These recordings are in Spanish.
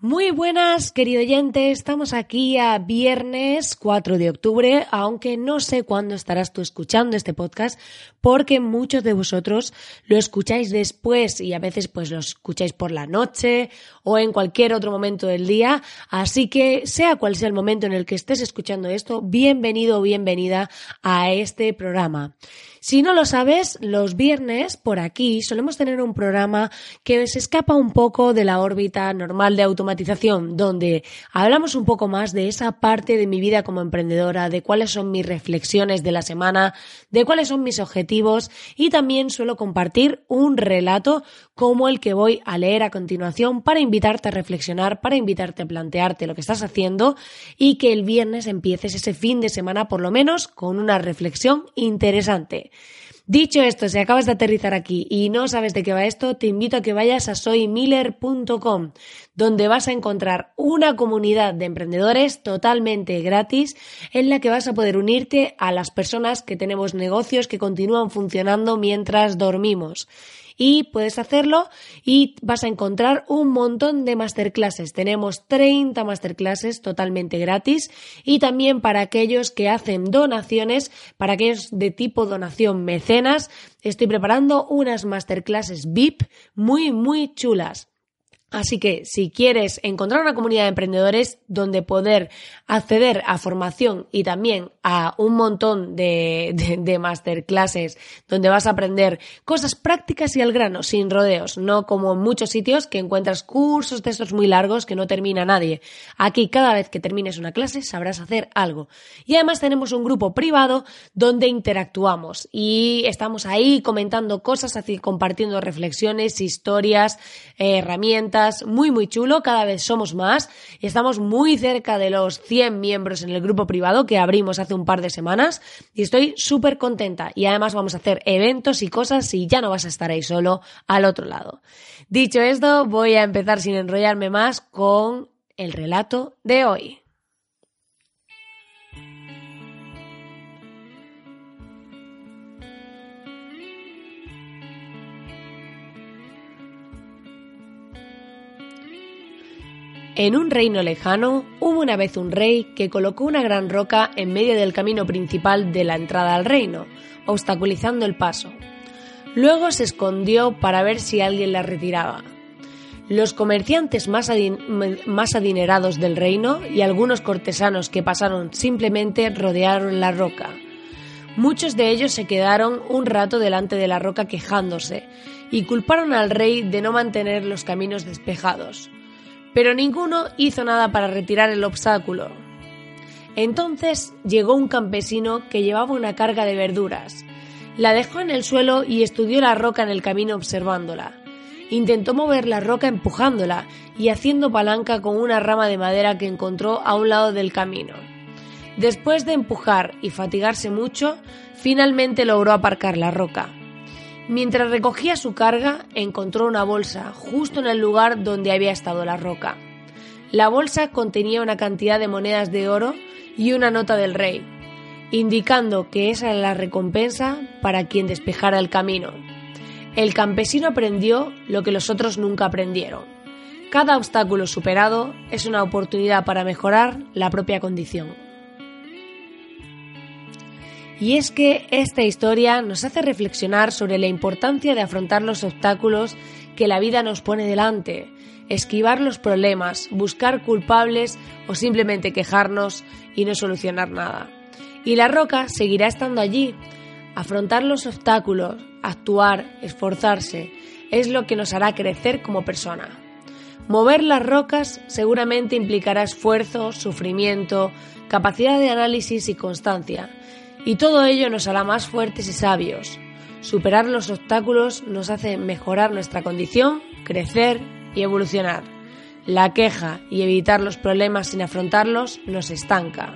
Muy buenas, querido oyente. Estamos aquí a viernes 4 de octubre, aunque no sé cuándo estarás tú escuchando este podcast, porque muchos de vosotros lo escucháis después y a veces pues lo escucháis por la noche o en cualquier otro momento del día. Así que sea cual sea el momento en el que estés escuchando esto, bienvenido o bienvenida a este programa. Si no lo sabes, los viernes por aquí solemos tener un programa que se escapa un poco de la órbita normal de automatización, donde hablamos un poco más de esa parte de mi vida como emprendedora, de cuáles son mis reflexiones de la semana, de cuáles son mis objetivos y también suelo compartir un relato como el que voy a leer a continuación para invitarte a reflexionar, para invitarte a plantearte lo que estás haciendo y que el viernes empieces ese fin de semana por lo menos con una reflexión interesante. Dicho esto, si acabas de aterrizar aquí y no sabes de qué va esto, te invito a que vayas a soymiller.com, donde vas a encontrar una comunidad de emprendedores totalmente gratis en la que vas a poder unirte a las personas que tenemos negocios que continúan funcionando mientras dormimos y puedes hacerlo y vas a encontrar un montón de masterclasses. Tenemos 30 masterclasses totalmente gratis y también para aquellos que hacen donaciones, para aquellos de tipo donación mecenas, estoy preparando unas masterclasses VIP muy, muy chulas. Así que si quieres encontrar una comunidad de emprendedores donde poder acceder a formación y también a un montón de, de, masterclasses donde vas a aprender cosas prácticas y al grano, sin rodeos, no como en muchos sitios que encuentras cursos de estos muy largos que no termina nadie. Aquí cada vez que termines una clase sabrás hacer algo. Y además tenemos un grupo privado donde interactuamos y estamos ahí comentando cosas, así compartiendo reflexiones, historias, herramientas, muy muy chulo, cada vez somos más y estamos muy cerca de los 100 miembros en el grupo privado que abrimos hace un par de semanas y estoy súper contenta y además vamos a hacer eventos y cosas y ya no vas a estar ahí solo al otro lado. Dicho esto, voy a empezar sin enrollarme más con el relato de hoy. En un reino lejano hubo una vez un rey que colocó una gran roca en medio del camino principal de la entrada al reino, obstaculizando el paso. Luego se escondió para ver si alguien la retiraba. Los comerciantes más, más, adinerados del reino y algunos cortesanos que pasaron simplemente rodearon la roca. Muchos de ellos se quedaron un rato delante de la roca quejándose y culparon al rey de no mantener los caminos despejados pero ninguno hizo nada para retirar el obstáculo. Entonces llegó un campesino que llevaba una carga de verduras. La dejó en el suelo y estudió la roca en el camino observándola. Intentó mover la roca empujándola y haciendo palanca con una rama de madera que encontró a un lado del camino. Después de empujar y fatigarse mucho, finalmente logró aparcar la roca. Mientras recogía su carga, encontró una bolsa justo en el lugar donde había estado la roca. La bolsa contenía una cantidad de monedas de oro y una nota del rey, indicando que esa era la recompensa para quien despejara el camino. El campesino aprendió lo que los otros nunca aprendieron. Cada obstáculo superado es una oportunidad para mejorar la propia condición. Y es que esta historia nos hace reflexionar sobre la importancia de afrontar los obstáculos que la vida nos pone delante, esquivar los problemas, buscar culpables o simplemente quejarnos y no solucionar nada. Y la roca seguirá estando allí. Afrontar los obstáculos, actuar, esforzarse, es lo que nos hará crecer como persona. Mover las rocas seguramente implicará esfuerzo, sufrimiento, capacidad de análisis y constancia, y todo ello nos hará más fuertes y sabios. Superar los obstáculos nos hace mejorar nuestra condición, crecer y evolucionar. La queja y evitar los problemas sin afrontarlos nos estanca.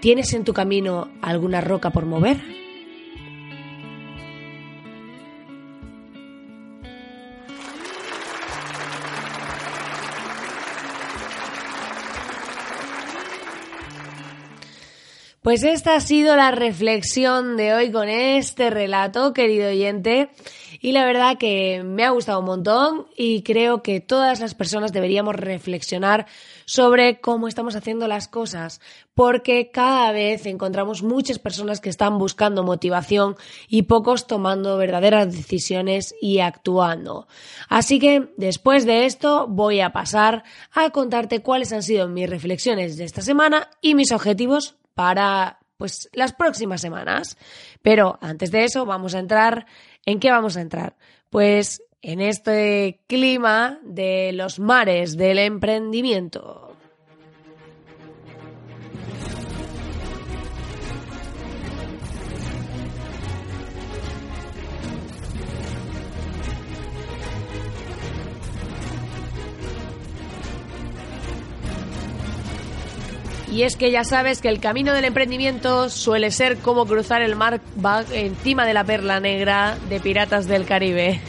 ¿Tienes en tu camino alguna roca por mover? Pues esta ha sido la reflexión de hoy con este relato, querido oyente. Y la verdad que me ha gustado un montón y creo que todas las personas deberíamos reflexionar sobre cómo estamos haciendo las cosas, porque cada vez encontramos muchas personas que están buscando motivación y pocos tomando verdaderas decisiones y actuando. Así que después de esto voy a pasar a contarte cuáles han sido mis reflexiones de esta semana y mis objetivos para pues las próximas semanas. Pero antes de eso vamos a entrar ¿en qué vamos a entrar? Pues en este clima de los mares del emprendimiento. Y es que ya sabes que el camino del emprendimiento suele ser como cruzar el mar encima de la perla negra de Piratas del Caribe.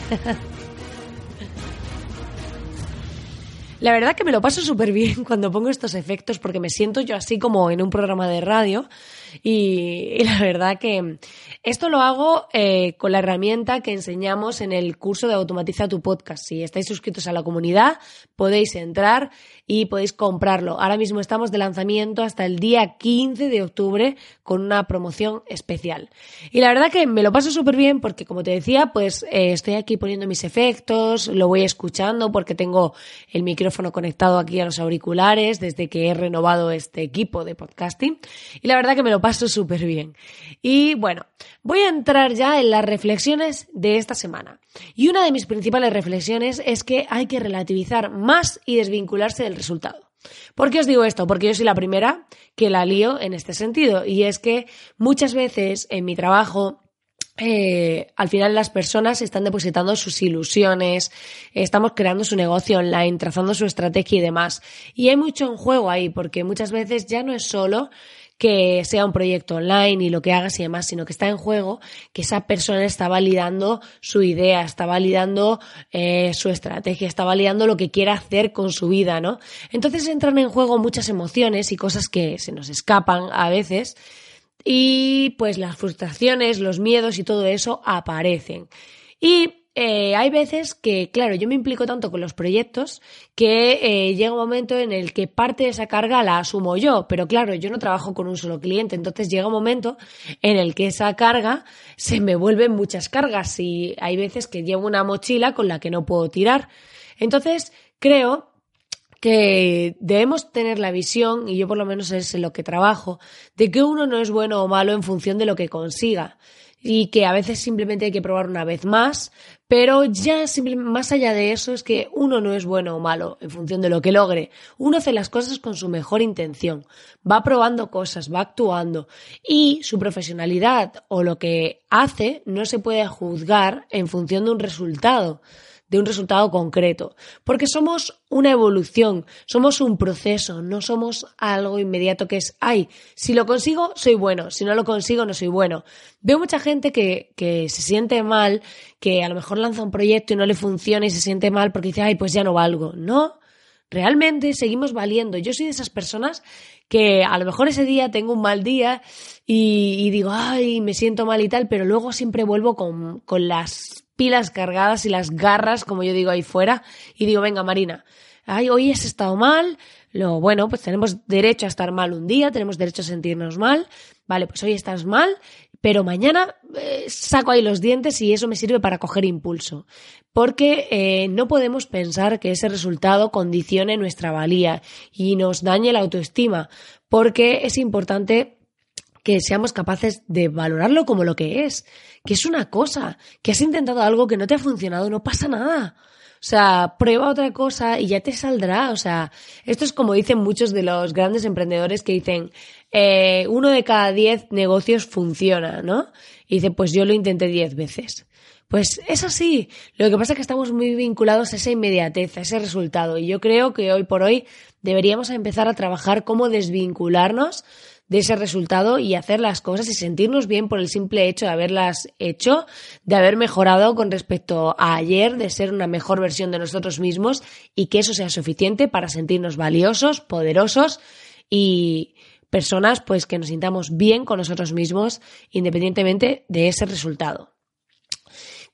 La verdad que me lo paso súper bien cuando pongo estos efectos porque me siento yo así como en un programa de radio y, la verdad que esto lo hago eh, con la herramienta que enseñamos en el curso de Automatiza tu podcast. Si estáis suscritos a la comunidad, podéis entrar y podéis comprarlo. Ahora mismo estamos de lanzamiento hasta el día 15 de octubre con una promoción especial. Y la verdad que me lo paso súper bien porque, como te decía, pues eh, estoy aquí poniendo mis efectos, lo voy escuchando porque tengo el micrófono conectado aquí a los auriculares desde que he renovado este equipo de podcasting. Y la verdad que me lo paso súper bien. Y bueno, voy a entrar ya en las reflexiones de esta semana. Y una de mis principales reflexiones es que hay que relativizar más y desvincularse del resultado. ¿Por qué os digo esto? Porque yo soy la primera que la lío en este sentido. Y es que muchas veces en mi trabajo eh, al final las personas están depositando sus ilusiones, estamos creando su negocio online, trazando su estrategia y demás. Y hay mucho en juego ahí, porque muchas veces ya no es solo que sea un proyecto online y lo que hagas y demás, sino que está en juego que esa persona está validando su idea, está validando eh, su estrategia, está validando lo que quiere hacer con su vida, ¿no? Entonces entran en juego muchas emociones y cosas que se nos escapan a veces y pues las frustraciones, los miedos y todo eso aparecen. Y eh, hay veces que, claro, yo me implico tanto con los proyectos que eh, llega un momento en el que parte de esa carga la asumo yo, pero claro, yo no trabajo con un solo cliente, entonces llega un momento en el que esa carga se me vuelven muchas cargas y hay veces que llevo una mochila con la que no puedo tirar. Entonces, creo que debemos tener la visión, y yo por lo menos es en lo que trabajo, de que uno no es bueno o malo en función de lo que consiga y que a veces simplemente hay que probar una vez más, pero ya más allá de eso es que uno no es bueno o malo en función de lo que logre. Uno hace las cosas con su mejor intención, va probando cosas, va actuando y su profesionalidad o lo que hace no se puede juzgar en función de un resultado de un resultado concreto, porque somos una evolución, somos un proceso, no somos algo inmediato que es, ay, si lo consigo, soy bueno, si no lo consigo, no soy bueno. Veo mucha gente que, que se siente mal, que a lo mejor lanza un proyecto y no le funciona y se siente mal porque dice, ay, pues ya no valgo. No, realmente seguimos valiendo. Yo soy de esas personas que a lo mejor ese día tengo un mal día y, y digo, ay, me siento mal y tal, pero luego siempre vuelvo con, con las pilas cargadas y las garras, como yo digo ahí fuera, y digo, venga, Marina, ay, hoy has estado mal, lo bueno, pues tenemos derecho a estar mal un día, tenemos derecho a sentirnos mal, Vale, pues hoy estás mal, pero mañana eh, saco ahí los dientes y eso me sirve para coger impulso. Porque eh, no podemos pensar que ese resultado condicione nuestra valía y nos dañe la autoestima, porque es importante que seamos capaces de valorarlo como lo que es, que es una cosa, que has intentado algo que no te ha funcionado, no pasa nada. O sea, prueba otra cosa y ya te saldrá. O sea, esto es como dicen muchos de los grandes emprendedores que dicen, eh, uno de cada diez negocios funciona, ¿no? Y dice, pues yo lo intenté diez veces. Pues es así. Lo que pasa es que estamos muy vinculados a esa inmediatez, a ese resultado. Y yo creo que hoy por hoy deberíamos empezar a trabajar cómo desvincularnos de ese resultado y hacer las cosas y sentirnos bien por el simple hecho de haberlas hecho, de haber mejorado con respecto a ayer, de ser una mejor versión de nosotros mismos y que eso sea suficiente para sentirnos valiosos, poderosos y personas pues que nos sintamos bien con nosotros mismos independientemente de ese resultado.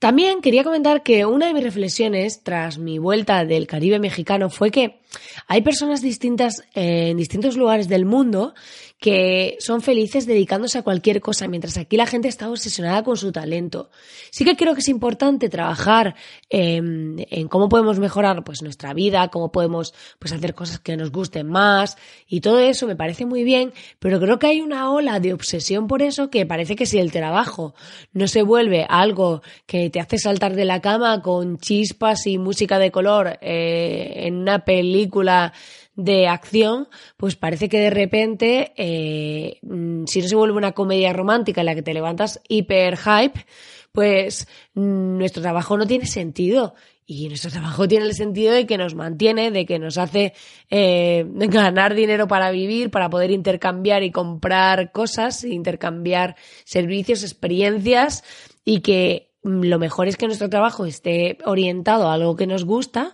También quería comentar que una de mis reflexiones tras mi vuelta del Caribe mexicano fue que hay personas distintas en distintos lugares del mundo que son felices dedicándose a cualquier cosa, mientras aquí la gente está obsesionada con su talento. Sí que creo que es importante trabajar en, cómo podemos mejorar pues, nuestra vida, cómo podemos pues, hacer cosas que nos gusten más y todo eso me parece muy bien, pero creo que hay una ola de obsesión por eso que parece que si el trabajo no se vuelve algo que te hace saltar de la cama con chispas y música de color eh, en una película de acción, pues parece que de repente, eh, mm, si no se vuelve una comedia romántica en la que te levantas hiper hype, pues mm, nuestro trabajo no tiene sentido. Y nuestro trabajo tiene el sentido de que nos mantiene, de que nos hace eh, ganar dinero para vivir, para poder intercambiar y comprar cosas, intercambiar servicios, experiencias y que mm, lo mejor es que nuestro trabajo esté orientado a algo que nos gusta,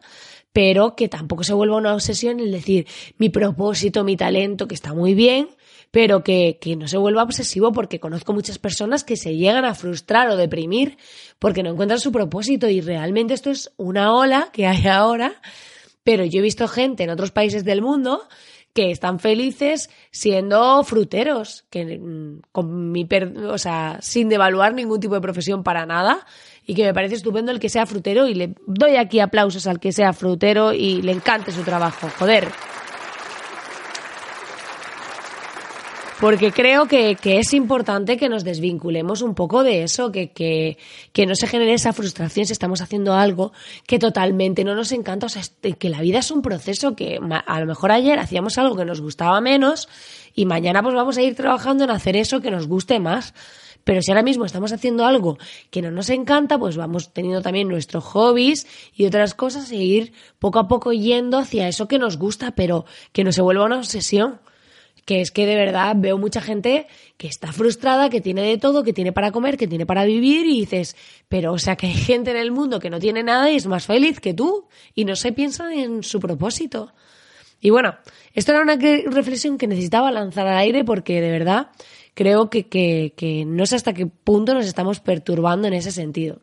pero que tampoco se vuelva una obsesión el decir mi propósito, mi talento, que está muy bien, pero que, que, no se vuelva obsesivo porque conozco muchas personas que se llegan a frustrar o deprimir porque no encuentran su propósito y realmente esto es una ola que hay ahora, pero yo he visto gente en otros países del mundo que están felices siendo fruteros, que mm, con mi o sea, sin devaluar ningún tipo de profesión para nada, y que me parece estupendo el que sea frutero y le doy aquí aplausos al que sea frutero y le encante su trabajo. Joder. Porque creo que, es importante que nos desvinculemos un poco de eso, que, que, que, no se genere esa frustración si estamos haciendo algo que totalmente no nos encanta. O sea, que la vida es un proceso que a lo mejor ayer hacíamos algo que nos gustaba menos y mañana pues vamos a ir trabajando en hacer eso que nos guste más. Pero si ahora mismo estamos haciendo algo que no nos encanta, pues vamos teniendo también nuestros hobbies y otras cosas e ir poco a poco yendo hacia eso que nos gusta, pero que no se vuelva una obsesión. Que es que de verdad veo mucha gente que está frustrada, que tiene de todo, que tiene para comer, que tiene para vivir y dices, pero o sea que hay gente en el mundo que no tiene nada y es más feliz que tú y no se piensa en su propósito. Y bueno, esto era una reflexión que necesitaba lanzar al aire porque de verdad creo que, que, no sé hasta qué punto nos estamos perturbando en ese sentido.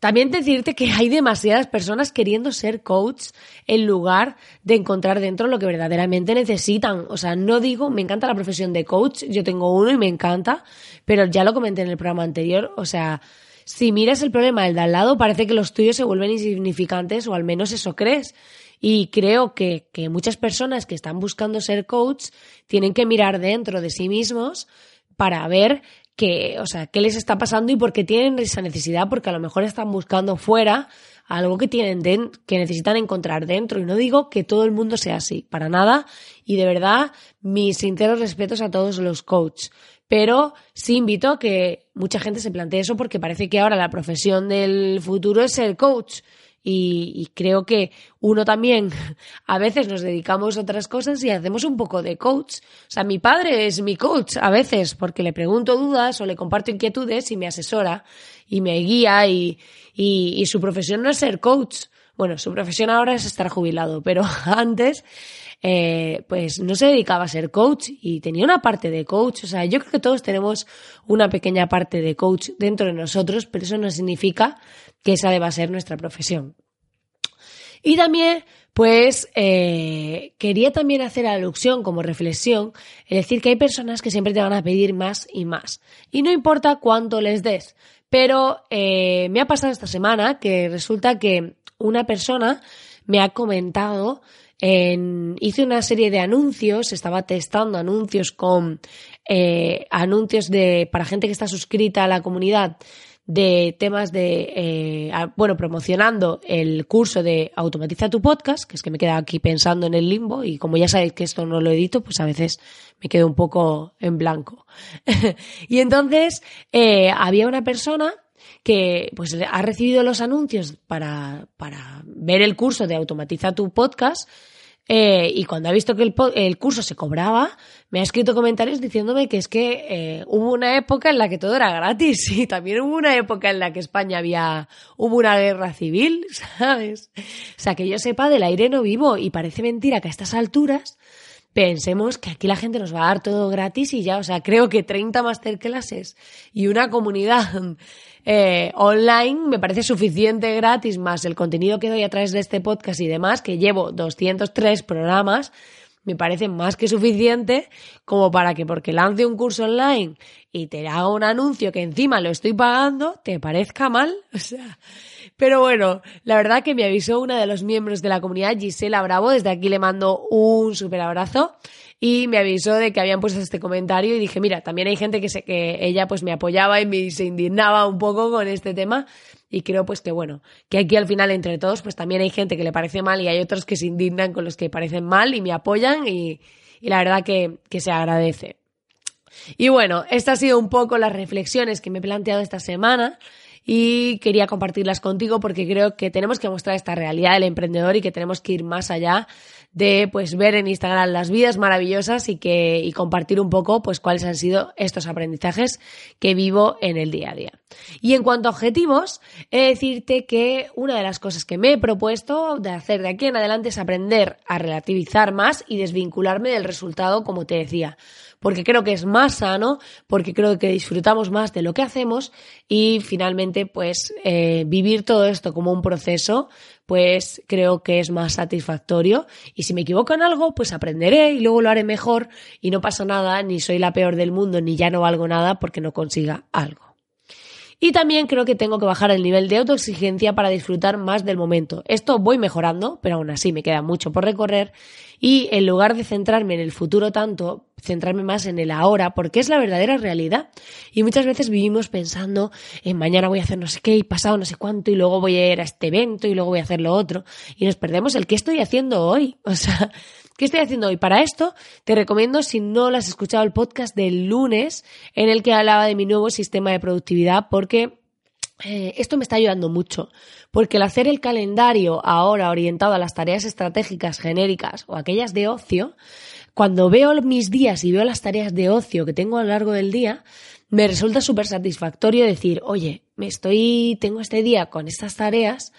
También decirte que hay demasiadas personas queriendo ser coach en lugar de encontrar dentro lo que verdaderamente necesitan. O sea, no digo, me encanta la profesión de coach, yo tengo uno y me encanta, pero ya lo comenté en el programa anterior, o sea, si miras el problema del de al lado, parece que los tuyos se vuelven insignificantes, o al menos eso crees. Y creo que, que muchas personas que están buscando ser coach tienen que mirar dentro de sí mismos para ver que, o sea, qué les está pasando y por qué tienen esa necesidad, porque a lo mejor están buscando fuera algo que tienen que necesitan encontrar dentro. Y no digo que todo el mundo sea así, para nada. Y de verdad, mis sinceros respetos a todos los coaches. Pero sí invito a que mucha gente se plantee eso porque parece que ahora la profesión del futuro es ser coach. Y, creo que uno también, a veces nos dedicamos a otras cosas y hacemos un poco de coach. O sea, mi padre es mi coach a veces porque le pregunto dudas o le comparto inquietudes y me asesora y me guía y, y, su profesión no es ser coach. Bueno, su profesión ahora es estar jubilado, pero antes eh, pues no se dedicaba a ser coach y tenía una parte de coach. O sea, yo creo que todos tenemos una pequeña parte de coach dentro de nosotros, pero eso no significa que esa deba ser nuestra profesión. Y también, pues, eh, quería también hacer alusión como reflexión, es decir, que hay personas que siempre te van a pedir más y más. Y no importa cuánto les des. Pero eh, me ha pasado esta semana que resulta que una persona me ha comentado en, hice una serie de anuncios, estaba testando anuncios con eh, anuncios de para gente que está suscrita a la comunidad de temas de, eh, bueno, promocionando el curso de Automatiza tu podcast, que es que me queda aquí pensando en el limbo y como ya sabéis que esto no lo edito, pues a veces me quedo un poco en blanco. y entonces eh, había una persona que pues ha recibido los anuncios para, para ver el curso de Automatiza tu podcast eh, y cuando ha visto que el, el, curso se cobraba, me ha escrito comentarios diciéndome que es que eh, hubo una época en la que todo era gratis y también hubo una época en la que España había, hubo una guerra civil, ¿sabes? O sea, que yo sepa del aire no vivo y parece mentira que a estas alturas pensemos que aquí la gente nos va a dar todo gratis y ya, o sea, creo que 30 masterclasses y una comunidad eh, online me parece suficiente gratis, más el contenido que doy a través de este podcast y demás, que llevo 203 programas, me parece más que suficiente como para que porque lance un curso online y te haga un anuncio que encima lo estoy pagando, te parezca mal. O sea, pero bueno, la verdad que me avisó una de los miembros de la comunidad, Gisela Bravo, desde aquí le mando un súper abrazo y me avisó de que habían puesto este comentario y dije, mira, también hay gente que, sé que ella pues me apoyaba y me, se indignaba un poco con este tema y creo pues que bueno, que aquí al final entre todos pues también hay gente que le parece mal y hay otros que se indignan con los que parecen mal y me apoyan y, y la verdad que, que se agradece. Y bueno, estas han sido un poco las reflexiones que me he planteado esta semana y quería compartirlas contigo porque creo que tenemos que mostrar esta realidad del emprendedor y que tenemos que ir más allá de pues ver en Instagram las vidas maravillosas y que y compartir un poco pues cuáles han sido estos aprendizajes que vivo en el día a día. Y en cuanto a objetivos, he de decirte que una de las cosas que me he propuesto de hacer de aquí en adelante es aprender a relativizar más y desvincularme del resultado, como te decía porque creo que es más sano, porque creo que disfrutamos más de lo que hacemos y finalmente pues eh, vivir todo esto como un proceso pues creo que es más satisfactorio y si me equivoco en algo pues aprenderé y luego lo haré mejor y no pasa nada, ni soy la peor del mundo ni ya no valgo nada porque no consiga algo. Y también creo que tengo que bajar el nivel de autoexigencia para disfrutar más del momento. Esto voy mejorando, pero aún así me queda mucho por recorrer. Y en lugar de centrarme en el futuro tanto, centrarme más en el ahora, porque es la verdadera realidad. Y muchas veces vivimos pensando en mañana voy a hacer no sé qué y pasado no sé cuánto y luego voy a ir a este evento y luego voy a hacer lo otro. Y nos perdemos el qué estoy haciendo hoy. O sea, ¿Qué estoy haciendo hoy? Para esto te recomiendo, si no lo has escuchado, el podcast del lunes en el que hablaba de mi nuevo sistema de productividad porque eh, esto me está ayudando mucho, porque el hacer el calendario ahora orientado a las tareas estratégicas genéricas o aquellas de ocio, cuando veo mis días y veo las tareas de ocio que tengo a lo largo del día, me resulta súper satisfactorio decir, oye, me estoy, tengo este día con estas tareas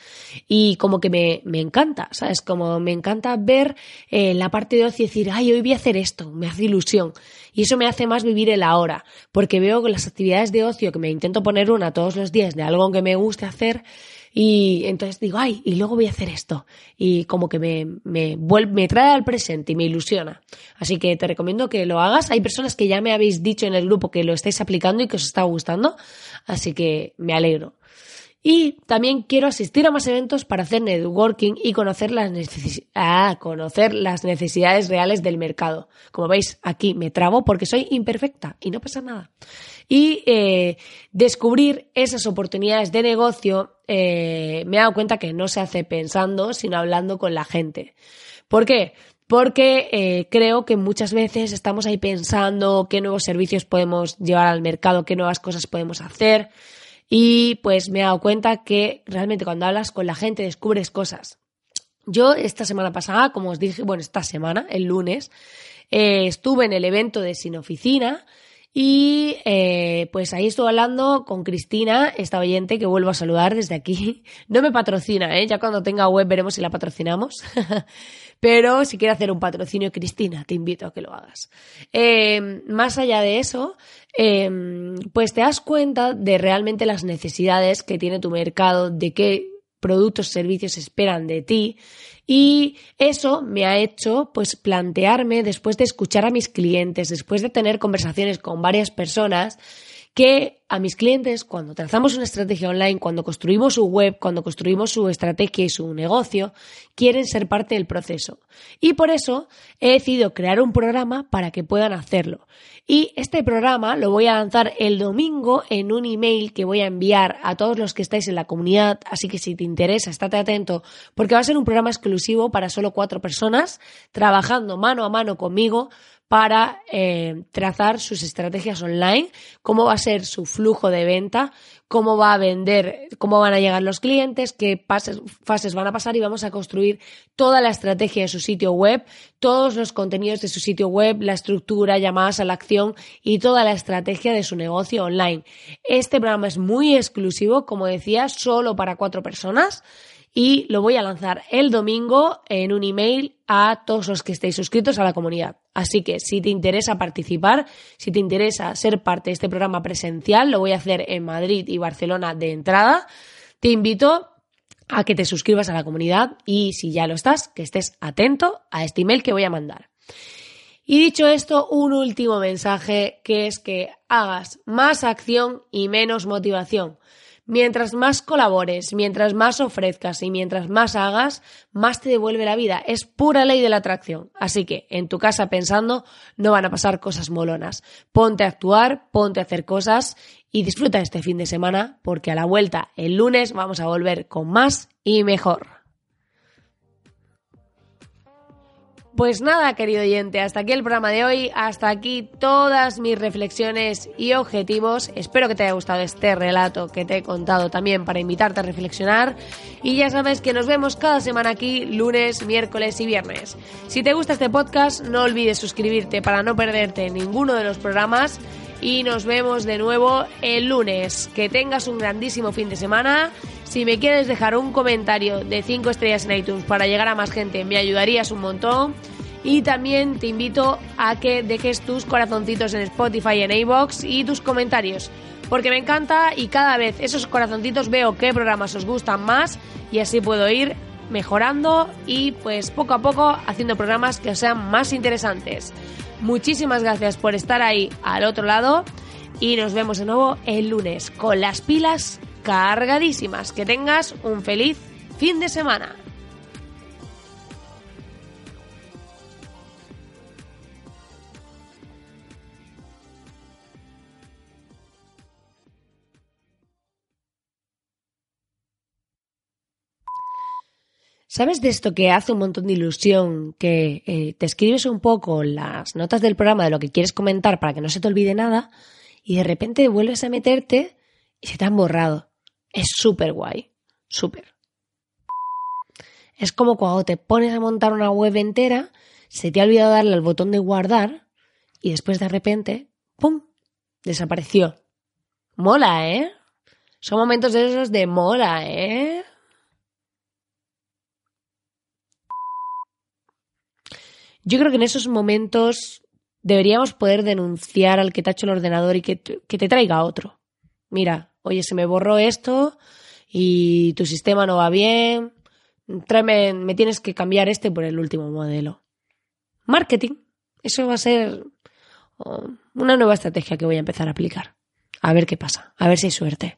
y como que me, me encanta, ¿sabes? Como me encanta ver eh, la parte de ocio y decir, ay, hoy voy a hacer esto, me hace ilusión. Y eso me hace más vivir el ahora, porque veo que las actividades de ocio que me intento poner una todos los días de algo que me guste hacer, y entonces digo, ay, y luego voy a hacer esto. Y como que me, me, vuelve, me trae al presente y me ilusiona. Así que te recomiendo que lo hagas. Hay personas que ya me habéis dicho en el grupo que lo estáis aplicando y que os está gustando. Así que me alegro. Y también quiero asistir a más eventos para hacer networking y conocer las, ah, conocer las necesidades reales del mercado. Como veis, aquí me trabo porque soy imperfecta y no pasa nada y eh, descubrir esas oportunidades de negocio, eh, me he dado cuenta que no se hace pensando, sino hablando con la gente. ¿Por qué? Porque eh, creo que muchas veces estamos ahí pensando qué nuevos servicios podemos llevar al mercado, qué nuevas cosas podemos hacer. Y pues me he dado cuenta que realmente cuando hablas con la gente descubres cosas. Yo esta semana pasada, como os dije, bueno, esta semana, el lunes, estuve en el evento de Sin Oficina, y eh, pues ahí estoy hablando con Cristina, esta oyente que vuelvo a saludar desde aquí. No me patrocina, ¿eh? ya cuando tenga web veremos si la patrocinamos. Pero si quieres hacer un patrocinio, Cristina, te invito a que lo hagas. Eh, más allá de eso, eh, pues te das cuenta de realmente las necesidades que tiene tu mercado, de qué productos, servicios esperan de ti. Y eso me ha hecho pues plantearme después de escuchar a mis clientes, después de tener conversaciones con varias personas, que a mis clientes, cuando trazamos una estrategia online, cuando construimos su web, cuando construimos su estrategia y su negocio, quieren ser parte del proceso. Y por eso he decidido crear un programa para que puedan hacerlo. Y este programa lo voy a lanzar el domingo en un email que voy a enviar a todos los que estáis en la comunidad. Así que si te interesa, estate atento, porque va a ser un programa exclusivo para solo cuatro personas, trabajando mano a mano conmigo para eh, trazar sus estrategias online, cómo va a ser su flujo de venta, cómo va a vender, cómo van a llegar los clientes, qué fases van a pasar y vamos a construir toda la estrategia de su sitio web, todos los contenidos de su sitio web, la estructura, llamadas a la acción y toda la estrategia de su negocio online. Este programa es muy exclusivo, como decía, solo para cuatro personas y lo voy a lanzar el domingo en un email a todos los que estéis suscritos a la comunidad. Así que si te interesa participar, si te interesa ser parte de este programa presencial, lo voy a hacer en Madrid y Barcelona de entrada. Te invito a que te suscribas a la comunidad y si ya lo estás, que estés atento a este email que voy a mandar. Y dicho esto, un último mensaje que es que hagas más acción y menos motivación. Mientras más colabores, mientras más ofrezcas y mientras más hagas, más te devuelve la vida. Es pura ley de la atracción. Así que en tu casa pensando no van a pasar cosas molonas. Ponte a actuar, ponte a hacer cosas y disfruta este fin de semana porque a la vuelta el lunes vamos a volver con más y mejor. Pues nada, querido oyente, hasta aquí el programa de hoy, hasta aquí todas mis reflexiones y objetivos. Espero que te haya gustado este relato que te he contado también para invitarte a reflexionar. Y ya sabes que nos vemos cada semana aquí, lunes, miércoles y viernes. Si te gusta este podcast, no olvides suscribirte para no perderte ninguno de los programas. Y nos vemos de nuevo el lunes. Que tengas un grandísimo fin de semana. Si me quieres dejar un comentario de 5 estrellas en iTunes para llegar a más gente, me ayudarías un montón. Y también te invito a que dejes tus corazoncitos en Spotify, en iBox y tus comentarios. Porque me encanta y cada vez esos corazoncitos veo qué programas os gustan más y así puedo ir mejorando y pues poco a poco haciendo programas que sean más interesantes. Muchísimas gracias por estar ahí al otro lado y nos vemos de nuevo el lunes con las pilas cargadísimas. Que tengas un feliz fin de semana. ¿Sabes de esto que hace un montón de ilusión? Que eh, te escribes un poco las notas del programa de lo que quieres comentar para que no se te olvide nada y de repente vuelves a meterte y se te han borrado. Es súper guay, súper. Es como cuando te pones a montar una web entera, se te ha olvidado darle al botón de guardar y después de repente, ¡pum!, desapareció. Mola, ¿eh? Son momentos de esos de mola, ¿eh? Yo creo que en esos momentos deberíamos poder denunciar al que te ha hecho el ordenador y que, que te traiga otro. Mira, oye, se me borró esto y tu sistema no va bien, tráeme, me tienes que cambiar este por el último modelo. Marketing, eso va a ser oh, una nueva estrategia que voy a empezar a aplicar. A ver qué pasa, a ver si hay suerte.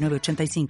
85